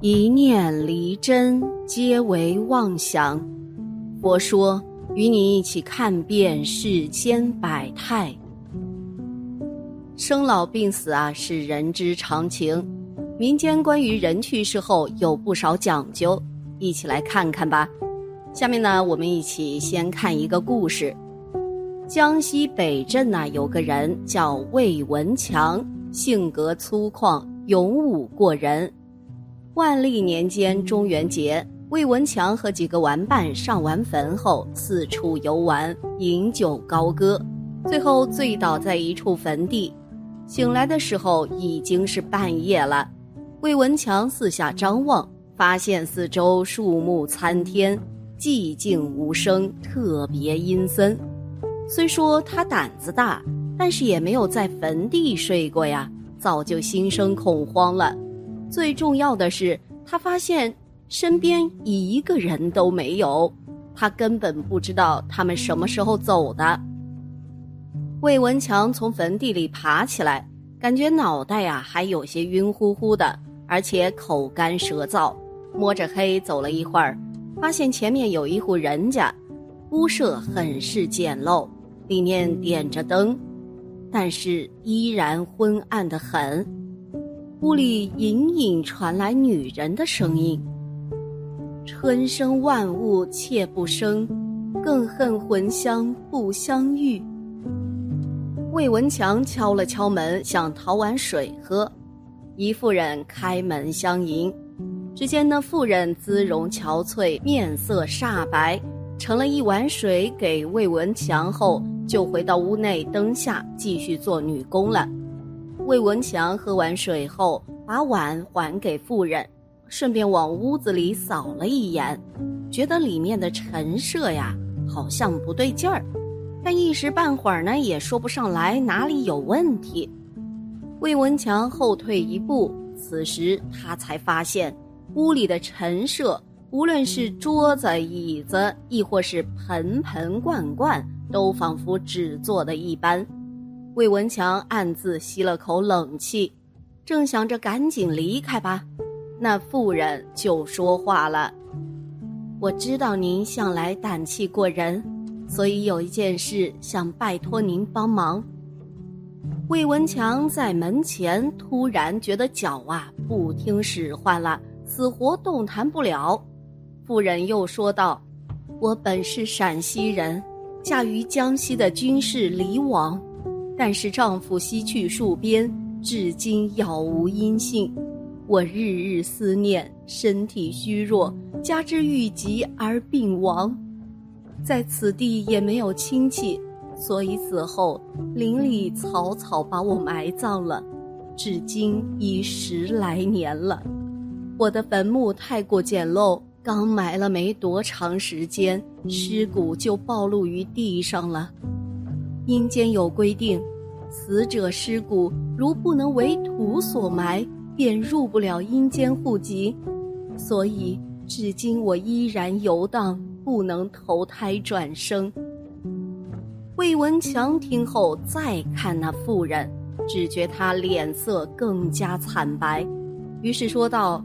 一念离真，皆为妄想。佛说，与你一起看遍世间百态。生老病死啊，是人之常情。民间关于人去世后有不少讲究，一起来看看吧。下面呢，我们一起先看一个故事。江西北镇呐，有个人叫魏文强，性格粗犷，勇武过人。万历年间中元节，魏文强和几个玩伴上完坟后，四处游玩，饮酒高歌，最后醉倒在一处坟地。醒来的时候已经是半夜了。魏文强四下张望，发现四周树木参天，寂静无声，特别阴森。虽说他胆子大，但是也没有在坟地睡过呀，早就心生恐慌了。最重要的是，他发现身边一个人都没有，他根本不知道他们什么时候走的。魏文强从坟地里爬起来，感觉脑袋呀还有些晕乎乎的，而且口干舌燥，摸着黑走了一会儿，发现前面有一户人家，屋舍很是简陋。里面点着灯，但是依然昏暗的很。屋里隐隐传来女人的声音：“春生万物妾不生，更恨魂香不相遇。”魏文强敲了敲门，想讨碗水喝。一妇人开门相迎，只见那妇人姿容憔悴，面色煞白，盛了一碗水给魏文强后。就回到屋内灯下继续做女工了。魏文强喝完水后，把碗还给妇人，顺便往屋子里扫了一眼，觉得里面的陈设呀好像不对劲儿，但一时半会儿呢也说不上来哪里有问题。魏文强后退一步，此时他才发现屋里的陈设，无论是桌子、椅子，亦或是盆盆罐罐。都仿佛纸做的一般，魏文强暗自吸了口冷气，正想着赶紧离开吧，那妇人就说话了：“我知道您向来胆气过人，所以有一件事想拜托您帮忙。”魏文强在门前突然觉得脚啊不听使唤了，死活动弹不了。妇人又说道：“我本是陕西人。”嫁于江西的军士李王，但是丈夫西去戍边，至今杳无音信。我日日思念，身体虚弱，加之郁疾而病亡，在此地也没有亲戚，所以死后邻里草草把我埋葬了，至今已十来年了。我的坟墓太过简陋。刚埋了没多长时间，尸骨就暴露于地上了。阴间有规定，死者尸骨如不能为土所埋，便入不了阴间户籍。所以至今我依然游荡，不能投胎转生。魏文强听后再看那妇人，只觉她脸色更加惨白，于是说道：“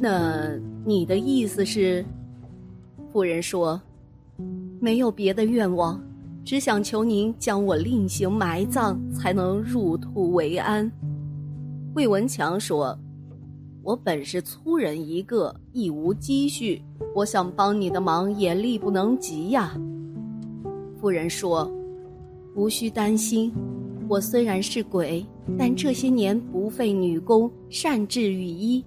那。”你的意思是，妇人说：“没有别的愿望，只想求您将我另行埋葬，才能入土为安。”魏文强说：“我本是粗人一个，亦无积蓄，我想帮你的忙也力不能及呀。”妇人说：“无需担心，我虽然是鬼，但这些年不费女工，善治雨衣。”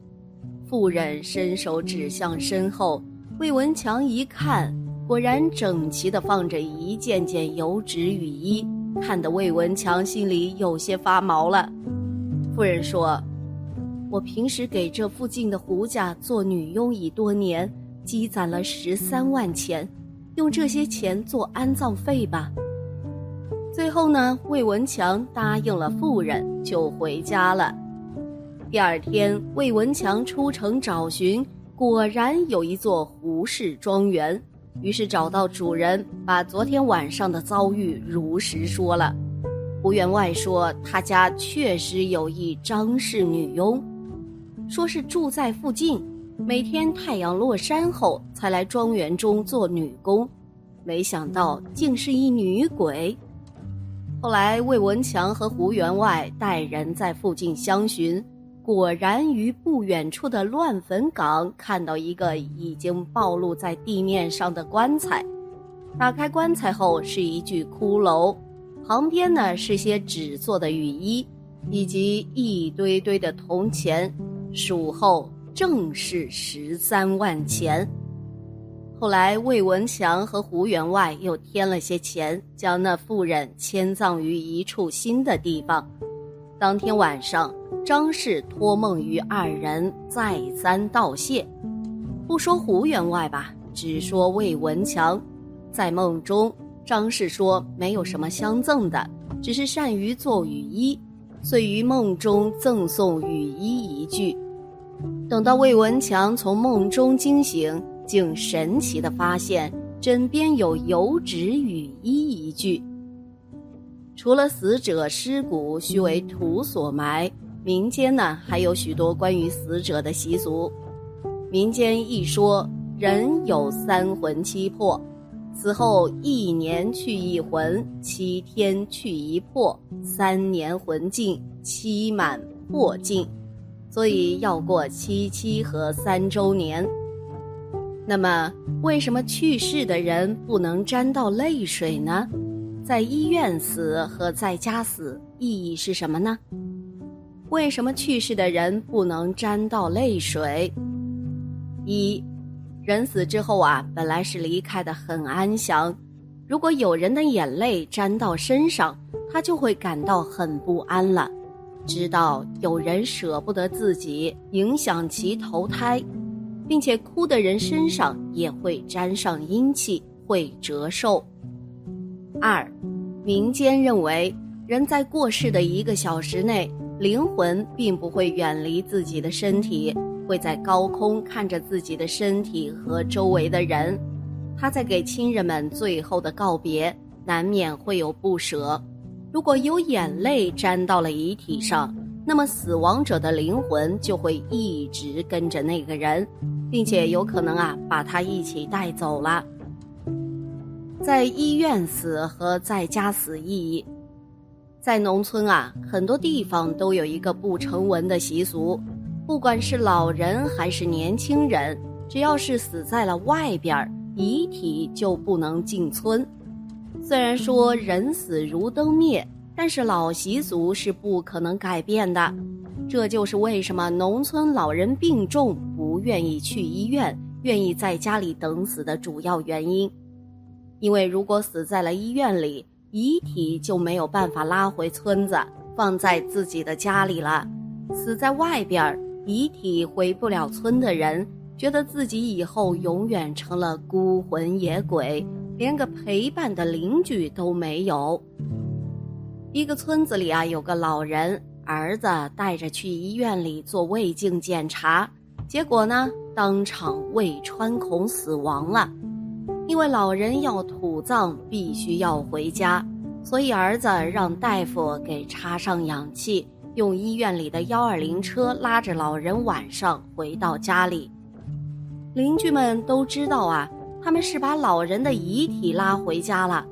妇人伸手指向身后，魏文强一看，果然整齐地放着一件件油纸雨衣，看得魏文强心里有些发毛了。妇人说：“我平时给这附近的胡家做女佣已多年，积攒了十三万钱，用这些钱做安葬费吧。”最后呢，魏文强答应了妇人，就回家了。第二天，魏文强出城找寻，果然有一座胡氏庄园。于是找到主人，把昨天晚上的遭遇如实说了。胡员外说，他家确实有一张氏女佣。说是住在附近，每天太阳落山后才来庄园中做女工，没想到竟是一女鬼。后来魏文强和胡员外带人在附近相寻，果然于不远处的乱坟岗看到一个已经暴露在地面上的棺材。打开棺材后是一具骷髅，旁边呢是些纸做的雨衣，以及一堆堆的铜钱，数后正是十三万钱。后来魏文强和胡员外又添了些钱，将那妇人迁葬于一处新的地方。当天晚上，张氏托梦于二人，再三道谢。不说胡员外吧，只说魏文强。在梦中，张氏说没有什么相赠的，只是善于做雨衣，遂于梦中赠送雨衣一具。等到魏文强从梦中惊醒，竟神奇的发现枕边有油纸雨衣一具。除了死者尸骨须为土所埋，民间呢还有许多关于死者的习俗。民间一说，人有三魂七魄。死后一年去一魂，七天去一魄，三年魂尽，七满魄尽，所以要过七七和三周年。那么，为什么去世的人不能沾到泪水呢？在医院死和在家死意义是什么呢？为什么去世的人不能沾到泪水？一。人死之后啊，本来是离开的很安详，如果有人的眼泪沾到身上，他就会感到很不安了，知道有人舍不得自己，影响其投胎，并且哭的人身上也会沾上阴气，会折寿。二，民间认为，人在过世的一个小时内，灵魂并不会远离自己的身体。会在高空看着自己的身体和周围的人，他在给亲人们最后的告别，难免会有不舍。如果有眼泪沾到了遗体上，那么死亡者的灵魂就会一直跟着那个人，并且有可能啊把他一起带走了。在医院死和在家死意义，在农村啊，很多地方都有一个不成文的习俗。不管是老人还是年轻人，只要是死在了外边遗体就不能进村。虽然说人死如灯灭，但是老习俗是不可能改变的。这就是为什么农村老人病重不愿意去医院，愿意在家里等死的主要原因。因为如果死在了医院里，遗体就没有办法拉回村子，放在自己的家里了。死在外边遗体回不了村的人，觉得自己以后永远成了孤魂野鬼，连个陪伴的邻居都没有。一个村子里啊，有个老人，儿子带着去医院里做胃镜检查，结果呢，当场胃穿孔死亡了。因为老人要土葬，必须要回家，所以儿子让大夫给插上氧气。用医院里的幺二零车拉着老人晚上回到家里，邻居们都知道啊，他们是把老人的遗体拉回家了，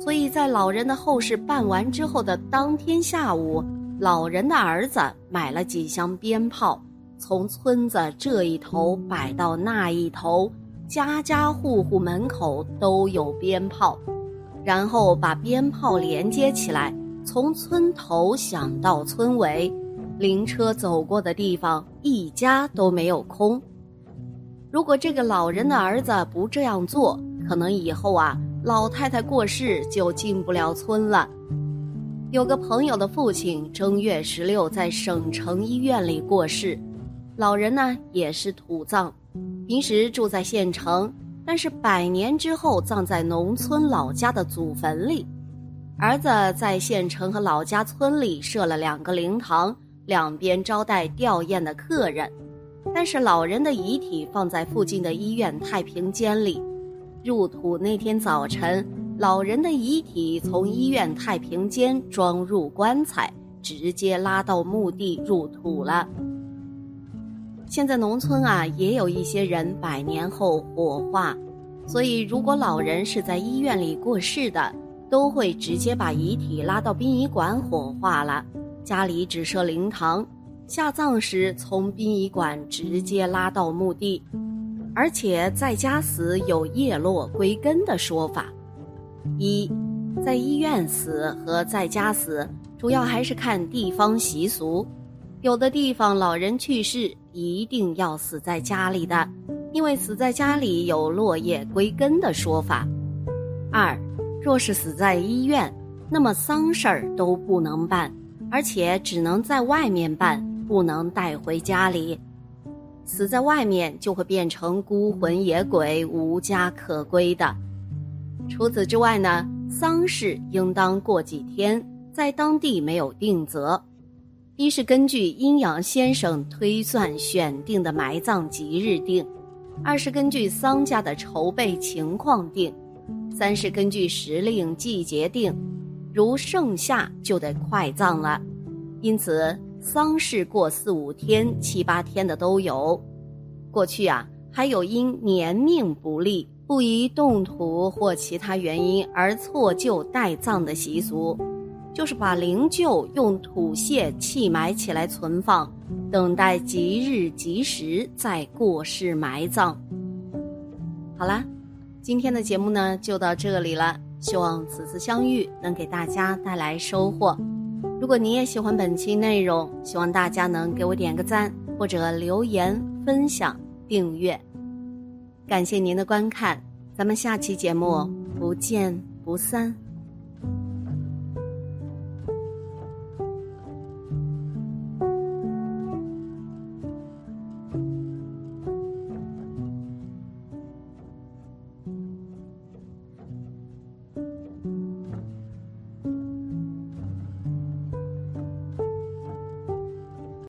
所以在老人的后事办完之后的当天下午，老人的儿子买了几箱鞭炮，从村子这一头摆到那一头，家家户户门口都有鞭炮，然后把鞭炮连接起来。从村头响到村尾，灵车走过的地方一家都没有空。如果这个老人的儿子不这样做，可能以后啊，老太太过世就进不了村了。有个朋友的父亲正月十六在省城医院里过世，老人呢也是土葬，平时住在县城，但是百年之后葬在农村老家的祖坟里。儿子在县城和老家村里设了两个灵堂，两边招待吊唁的客人。但是老人的遗体放在附近的医院太平间里。入土那天早晨，老人的遗体从医院太平间装入棺材，直接拉到墓地入土了。现在农村啊，也有一些人百年后火化，所以如果老人是在医院里过世的，都会直接把遗体拉到殡仪馆火化了，家里只设灵堂，下葬时从殡仪馆直接拉到墓地，而且在家死有叶落归根的说法。一，在医院死和在家死，主要还是看地方习俗。有的地方老人去世一定要死在家里的，因为死在家里有落叶归根的说法。二，若是死在医院，那么丧事儿都不能办，而且只能在外面办，不能带回家里。死在外面就会变成孤魂野鬼、无家可归的。除此之外呢，丧事应当过几天，在当地没有定则。一是根据阴阳先生推算选定的埋葬吉日定，二是根据丧家的筹备情况定，三是根据时令季节定。如盛夏就得快葬了，因此丧事过四五天、七八天的都有。过去啊，还有因年命不利。不宜动土或其他原因而错就待葬的习俗，就是把灵柩用土屑砌埋起来存放，等待吉日吉时再过世埋葬。好啦，今天的节目呢就到这里了，希望此次相遇能给大家带来收获。如果你也喜欢本期内容，希望大家能给我点个赞，或者留言、分享、订阅。感谢您的观看，咱们下期节目不见不散。